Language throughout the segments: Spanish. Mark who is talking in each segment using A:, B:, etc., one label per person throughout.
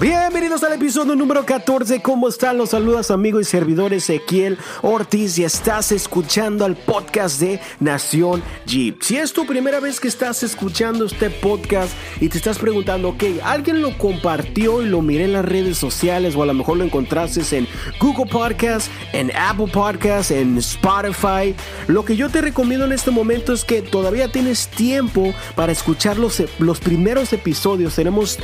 A: Bienvenidos al episodio número 14. ¿Cómo están? Los saludas amigo y servidor Ezequiel Ortiz y estás escuchando el podcast de Nación Jeep. Si es tu primera vez que estás escuchando este podcast y te estás preguntando, ok, alguien lo compartió y lo miré en las redes sociales o a lo mejor lo encontraste en Google Podcast, en Apple Podcast, en Spotify. Lo que yo te recomiendo en este momento es que todavía tienes tiempo para escuchar los, los primeros episodios. Tenemos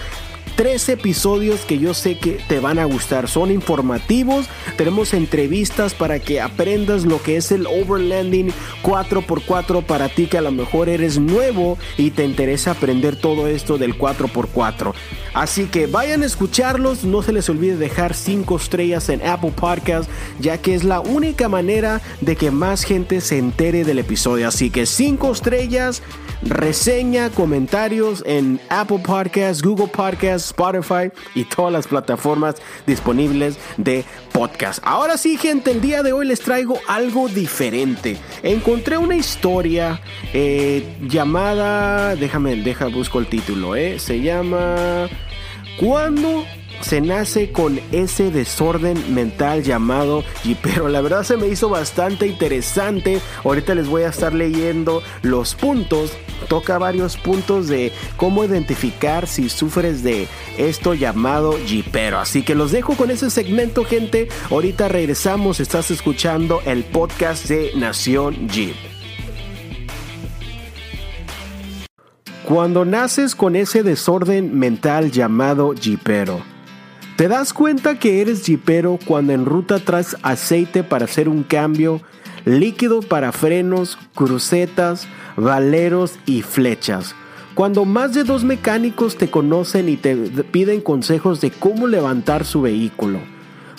A: tres episodios que yo sé que te van a gustar. Son informativos, tenemos entrevistas para que aprendas lo que es el overlanding 4x4 para ti que a lo mejor eres nuevo y te interesa aprender todo esto del 4x4. Así que vayan a escucharlos, no se les olvide dejar 5 estrellas en Apple Podcast, ya que es la única manera de que más gente se entere del episodio. Así que 5 estrellas, reseña, comentarios en Apple Podcast, Google Podcast, Spotify y todas las plataformas disponibles de podcast. Ahora sí, gente, el día de hoy les traigo algo diferente. Encontré una historia eh, llamada, déjame, deja, busco el título, eh, se llama ¿Cuándo se nace con ese desorden mental llamado pero la verdad se me hizo bastante interesante. Ahorita les voy a estar leyendo los puntos. Toca varios puntos de cómo identificar si sufres de esto llamado jipero así que los dejo con ese segmento gente. Ahorita regresamos. Estás escuchando el podcast de Nación Jeep Cuando naces con ese desorden mental llamado jipero, te das cuenta que eres jipero cuando en ruta traes aceite para hacer un cambio, líquido para frenos, crucetas, valeros y flechas. Cuando más de dos mecánicos te conocen y te piden consejos de cómo levantar su vehículo.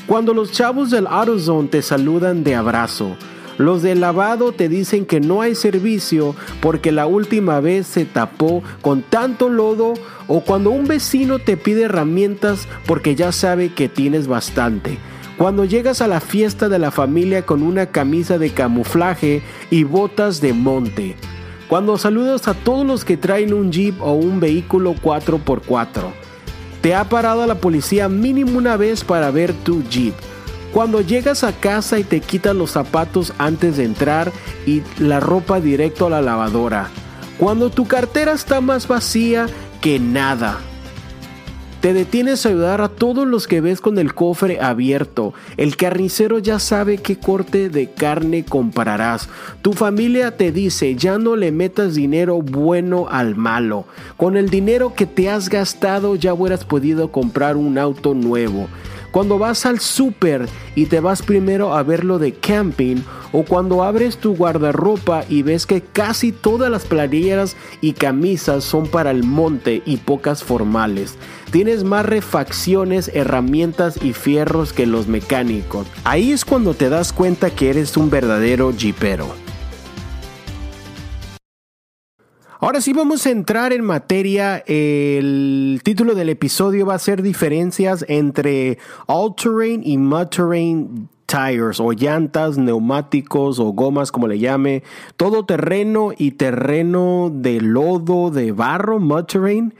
A: Cuando los chavos del AutoZone te saludan de abrazo los de lavado te dicen que no hay servicio porque la última vez se tapó con tanto lodo o cuando un vecino te pide herramientas porque ya sabe que tienes bastante. Cuando llegas a la fiesta de la familia con una camisa de camuflaje y botas de monte. Cuando saludas a todos los que traen un jeep o un vehículo 4x4. Te ha parado la policía mínimo una vez para ver tu jeep cuando llegas a casa y te quitas los zapatos antes de entrar y la ropa directo a la lavadora. Cuando tu cartera está más vacía que nada. Te detienes a ayudar a todos los que ves con el cofre abierto. El carnicero ya sabe qué corte de carne comprarás. Tu familia te dice ya no le metas dinero bueno al malo. Con el dinero que te has gastado ya hubieras podido comprar un auto nuevo. Cuando vas al súper y te vas primero a ver lo de camping o cuando abres tu guardarropa y ves que casi todas las playeras y camisas son para el monte y pocas formales. Tienes más refacciones, herramientas y fierros que los mecánicos. Ahí es cuando te das cuenta que eres un verdadero jeepero. Ahora sí vamos a entrar en materia. El título del episodio va a ser diferencias entre all-terrain y mud-terrain tires o llantas, neumáticos o gomas como le llame, todo terreno y terreno de lodo, de barro, mud terrain.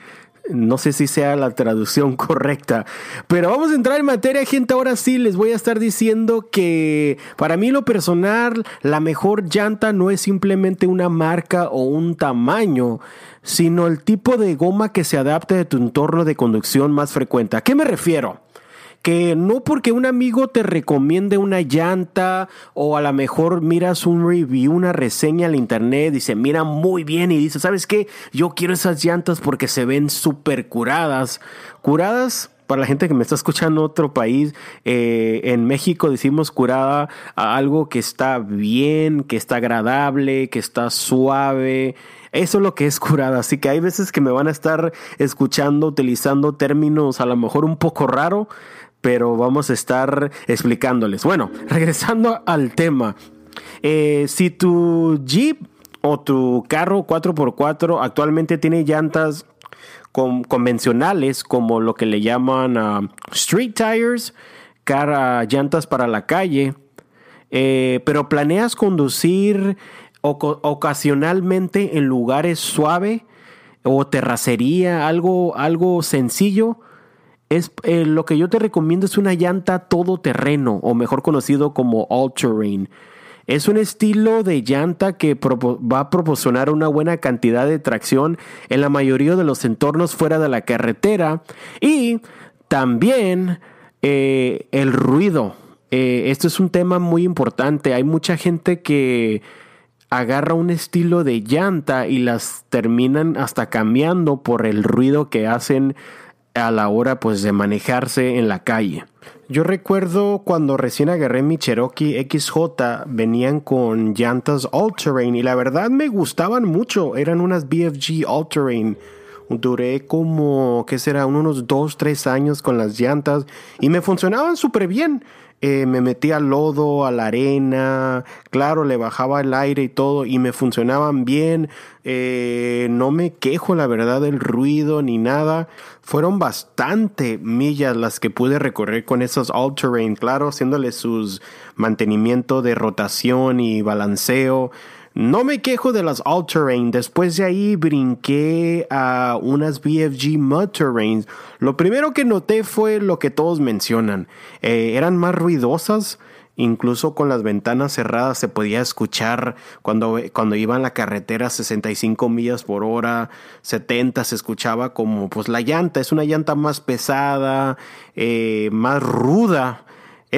A: No sé si sea la traducción correcta, pero vamos a entrar en materia, gente. Ahora sí les voy a estar diciendo que para mí lo personal, la mejor llanta no es simplemente una marca o un tamaño, sino el tipo de goma que se adapte a tu entorno de conducción más frecuente. ¿A qué me refiero? Que no porque un amigo te recomiende una llanta o a lo mejor miras un review, una reseña al internet, dice, mira muy bien y dice, ¿sabes qué? Yo quiero esas llantas porque se ven súper curadas. Curadas para la gente que me está escuchando otro país, eh, en México decimos curada a algo que está bien, que está agradable, que está suave. Eso es lo que es curada. Así que hay veces que me van a estar escuchando utilizando términos a lo mejor un poco raro, pero vamos a estar explicándoles. Bueno, regresando al tema. Eh, si tu Jeep o tu carro 4x4 actualmente tiene llantas convencionales como lo que le llaman uh, street tires, cara, llantas para la calle, eh, pero planeas conducir ocasionalmente en lugares suave o terracería, algo, algo sencillo, es eh, lo que yo te recomiendo es una llanta todoterreno o mejor conocido como all terrain. Es un estilo de llanta que va a proporcionar una buena cantidad de tracción en la mayoría de los entornos fuera de la carretera y también eh, el ruido. Eh, esto es un tema muy importante. Hay mucha gente que agarra un estilo de llanta y las terminan hasta cambiando por el ruido que hacen a la hora pues de manejarse en la calle. Yo recuerdo cuando recién agarré mi Cherokee XJ venían con llantas all terrain y la verdad me gustaban mucho, eran unas BFG all terrain. Duré como, ¿qué será? Unos 2, 3 años con las llantas y me funcionaban súper bien. Eh, me metía lodo, a la arena, claro, le bajaba el aire y todo y me funcionaban bien. Eh, no me quejo, la verdad, del ruido ni nada. Fueron bastante millas las que pude recorrer con esos all-terrain, claro, haciéndole sus mantenimiento de rotación y balanceo. No me quejo de las all terrain. Después de ahí brinqué a unas BFG mud. Lo primero que noté fue lo que todos mencionan. Eh, eran más ruidosas. Incluso con las ventanas cerradas se podía escuchar cuando, cuando iba en la carretera 65 millas por hora, 70 se escuchaba como pues la llanta, es una llanta más pesada, eh, más ruda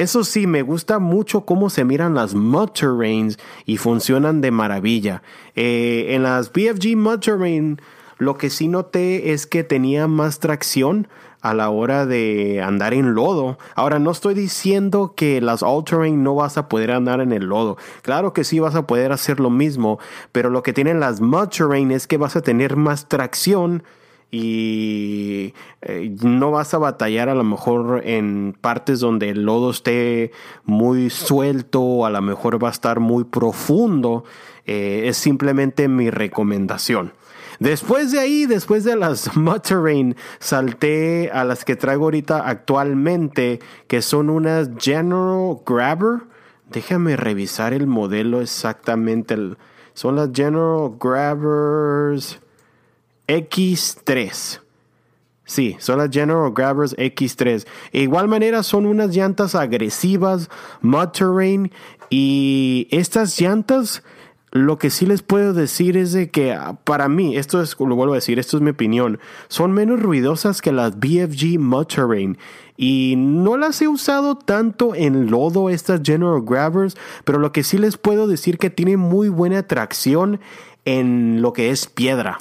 A: eso sí, me gusta mucho cómo se miran las mud terrains y funcionan de maravilla. Eh, en las BFG mud terrain, lo que sí noté es que tenía más tracción a la hora de andar en lodo. Ahora, no estoy diciendo que las all terrain no vas a poder andar en el lodo. Claro que sí vas a poder hacer lo mismo, pero lo que tienen las mud terrain es que vas a tener más tracción y eh, no vas a batallar a lo mejor en partes donde el lodo esté muy suelto, a lo mejor va a estar muy profundo. Eh, es simplemente mi recomendación. Después de ahí, después de las Mud salté a las que traigo ahorita actualmente, que son unas General Grabber. Déjame revisar el modelo exactamente. Son las General Grabbers. X3. Sí, son las General Grabbers X3. De igual manera son unas llantas agresivas, mud terrain y estas llantas lo que sí les puedo decir es de que ah, para mí, esto es, lo vuelvo a decir, esto es mi opinión, son menos ruidosas que las BFG Mud Terrain y no las he usado tanto en lodo estas General Grabbers, pero lo que sí les puedo decir que tiene muy buena tracción en lo que es piedra.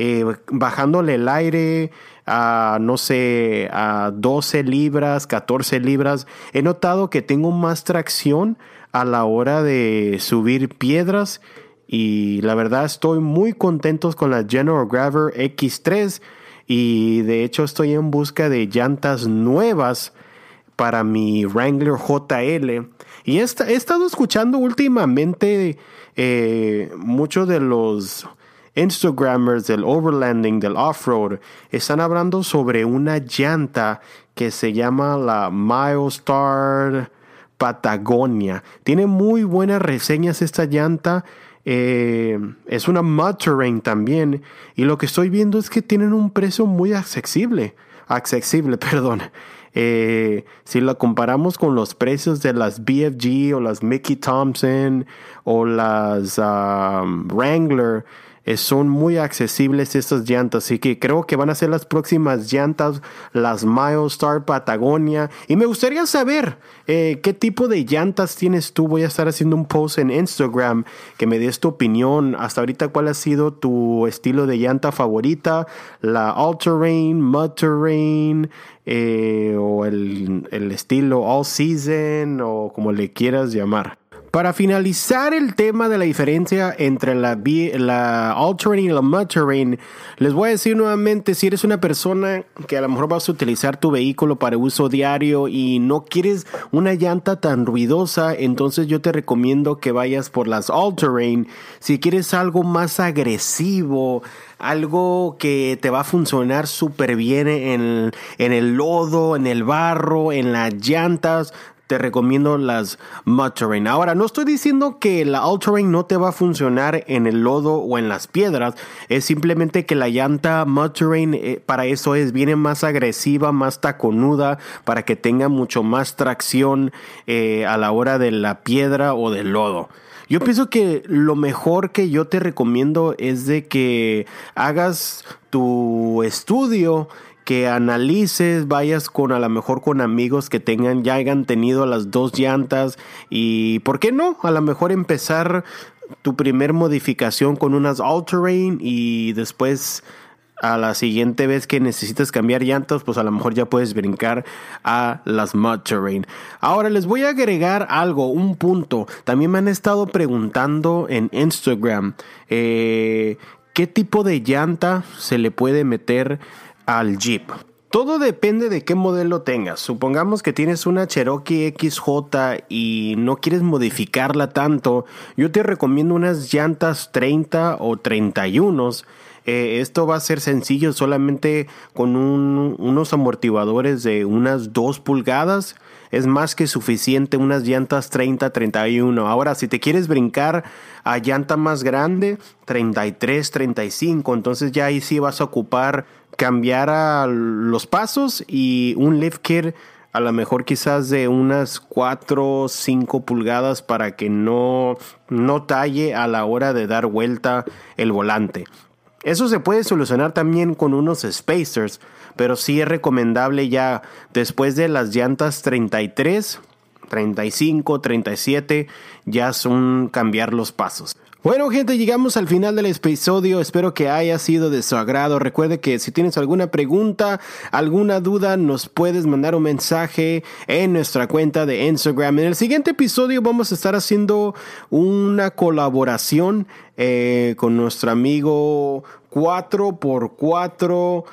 A: Eh, bajándole el aire a, no sé, a 12 libras, 14 libras, he notado que tengo más tracción a la hora de subir piedras y la verdad estoy muy contento con la General Grabber X3 y de hecho estoy en busca de llantas nuevas para mi Wrangler JL y he, estado escuchando últimamente eh, muchos de los Instagrammers del overlanding, del off-road, están hablando sobre una llanta que se llama la Milestar Patagonia. Tiene muy buenas reseñas esta llanta. Eh, es una mud terrain también. Y lo que estoy viendo es que tienen un precio muy accesible. Accesible, perdón. Eh, si la comparamos con los precios de las BFG o las Mickey Thompson o las um, Wrangler, son muy accesibles estas llantas, así que creo que van a ser las próximas llantas, las Milestar Patagonia. Y me gustaría saber eh, qué tipo de llantas tienes tú. Voy a estar haciendo un post en Instagram que me des tu opinión. Hasta ahorita, ¿cuál ha sido tu estilo de llanta favorita? La All Terrain, Mud Terrain, eh, o el, el estilo All Season, o como le quieras llamar. Para finalizar el tema de la diferencia entre la, la all-terrain y la mud-terrain, les voy a decir nuevamente, si eres una persona que a lo mejor vas a utilizar tu vehículo para uso diario y no quieres una llanta tan ruidosa, entonces yo te recomiendo que vayas por las all-terrain. Si quieres algo más agresivo, algo que te va a funcionar súper bien en, en el lodo, en el barro, en las llantas, te recomiendo las Mud Terrain. Ahora, no estoy diciendo que la All Terrain no te va a funcionar en el lodo o en las piedras, es simplemente que la llanta Mud Terrain eh, para eso es, viene más agresiva, más taconuda, para que tenga mucho más tracción eh, a la hora de la piedra o del lodo. Yo pienso que lo mejor que yo te recomiendo es de que hagas tu estudio que analices, vayas con a lo mejor con amigos que tengan, ya hayan tenido las dos llantas y, ¿por qué no? A lo mejor empezar tu primer modificación con unas all terrain y después a la siguiente vez que necesites cambiar llantas, pues a lo mejor ya puedes brincar a las mud terrain. Ahora les voy a agregar algo, un punto. También me han estado preguntando en Instagram eh, qué tipo de llanta se le puede meter al Jeep. Todo depende de qué modelo tengas. Supongamos que tienes una Cherokee XJ y no quieres modificarla tanto. Yo te recomiendo unas llantas 30 o 31. Eh, esto va a ser sencillo solamente con unos amortiguadores de unas 2 pulgadas. Es más que suficiente unas llantas 30-31. Ahora, si te quieres brincar a llanta más grande, 33-35, entonces ya ahí sí vas a ocupar cambiar a los pasos y un lift kit a lo mejor quizás de unas 4 o 5 pulgadas para que no, no talle a la hora de dar vuelta el volante. Eso se puede solucionar también con unos spacers, pero sí es recomendable ya después de las llantas 33, 35, 37, ya son cambiar los pasos. Bueno gente, llegamos al final del episodio, espero que haya sido de su agrado. Recuerde que si tienes alguna pregunta, alguna duda, nos puedes mandar un mensaje en nuestra cuenta de Instagram. En el siguiente episodio vamos a estar haciendo una colaboración eh, con nuestro amigo 4x4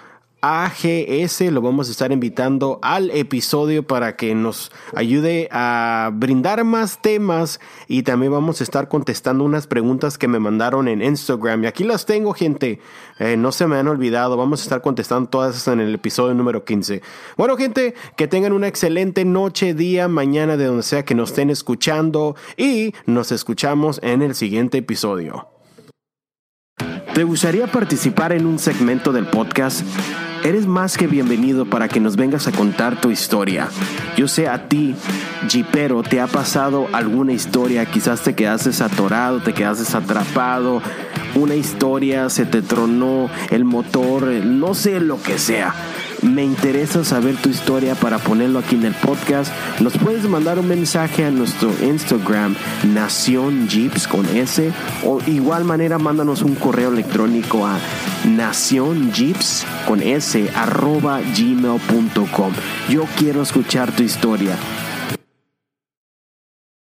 A: AGS. Lo vamos a estar invitando al episodio para que nos ayude a brindar más temas y también vamos a estar contestando unas preguntas que me mandaron en Instagram. Y aquí las tengo, gente. Eh, no se me han olvidado. Vamos a estar contestando todas en el episodio número 15. Bueno, gente, que tengan una excelente noche, día, mañana, de donde sea que nos estén escuchando y nos escuchamos en el siguiente episodio. ¿Te gustaría participar en un segmento del podcast? Eres más que bienvenido para que nos vengas a contar tu historia. Yo sé a ti, Jeepero, te ha pasado alguna historia, quizás te quedaste atorado, te quedaste atrapado, una historia, se te tronó el motor, no sé lo que sea. Me interesa saber tu historia para ponerlo aquí en el podcast. Nos puedes mandar un mensaje a nuestro Instagram, Nación Jeeps con S, o igual manera mándanos un correo electrónico a Nación Jeeps con S arroba gmail.com. Yo quiero escuchar tu historia.